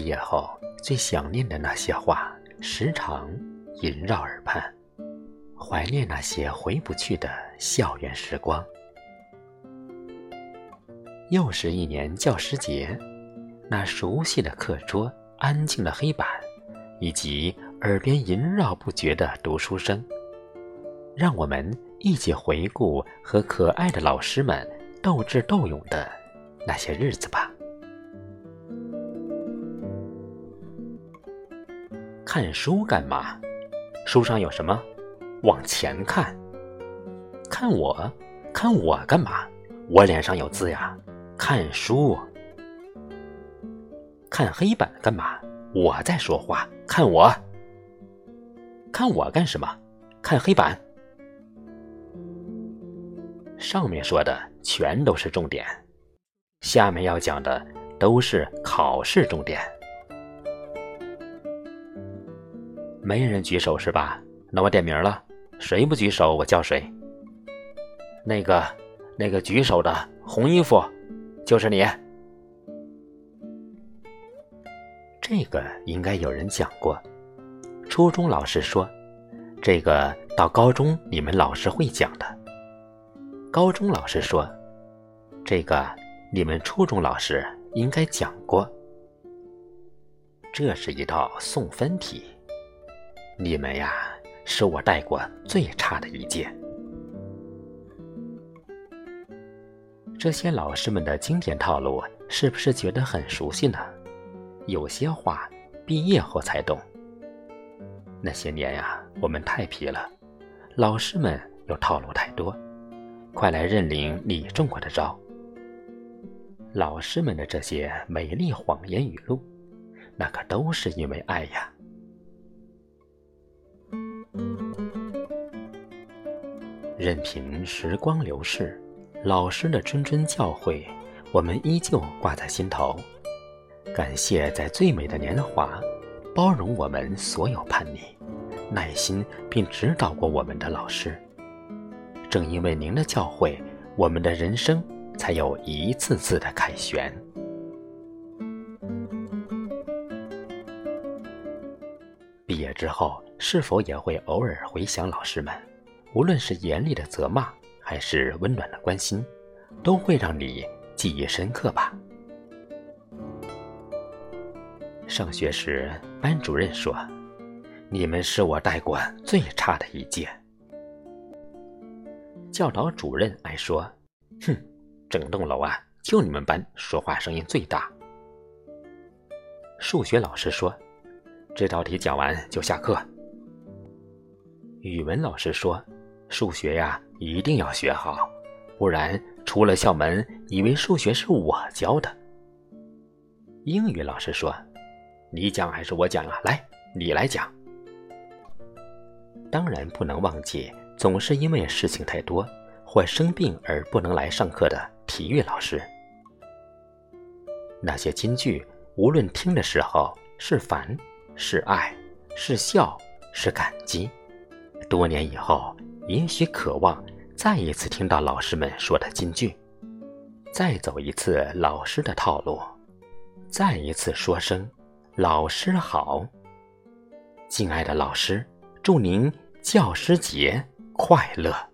毕业后最想念的那些话，时常萦绕耳畔，怀念那些回不去的校园时光。又是一年教师节，那熟悉的课桌、安静的黑板，以及耳边萦绕不绝的读书声，让我们一起回顾和可爱的老师们斗智斗勇的那些日子吧。看书干嘛？书上有什么？往前看。看我，看我干嘛？我脸上有字呀。看书。看黑板干嘛？我在说话。看我。看我干什么？看黑板。上面说的全都是重点，下面要讲的都是考试重点。没人举手是吧？那我点名了，谁不举手我叫谁。那个，那个举手的红衣服，就是你。这个应该有人讲过。初中老师说，这个到高中你们老师会讲的。高中老师说，这个你们初中老师应该讲过。这是一道送分题。你们呀，是我带过最差的一届。这些老师们的经典套路，是不是觉得很熟悉呢？有些话，毕业后才懂。那些年呀，我们太皮了，老师们又套路太多。快来认领你中过的招。老师们的这些美丽谎言语录，那可都是因为爱呀。任凭时光流逝，老师的谆谆教诲，我们依旧挂在心头。感谢在最美的年华，包容我们所有叛逆，耐心并指导过我们的老师。正因为您的教诲，我们的人生才有一次次的凯旋。毕业之后，是否也会偶尔回想老师们？无论是严厉的责骂，还是温暖的关心，都会让你记忆深刻吧。上学时，班主任说：“你们是我带过最差的一届。”教导主任爱说：“哼，整栋楼啊，就你们班说话声音最大。”数学老师说：“这道题讲完就下课。”语文老师说。数学呀，一定要学好，不然出了校门，以为数学是我教的。英语老师说：“你讲还是我讲啊？来，你来讲。”当然不能忘记，总是因为事情太多或生病而不能来上课的体育老师。那些金句，无论听的时候是烦、是爱、是笑、是感激，多年以后。也许渴望再一次听到老师们说的金句，再走一次老师的套路，再一次说声“老师好”。敬爱的老师，祝您教师节快乐！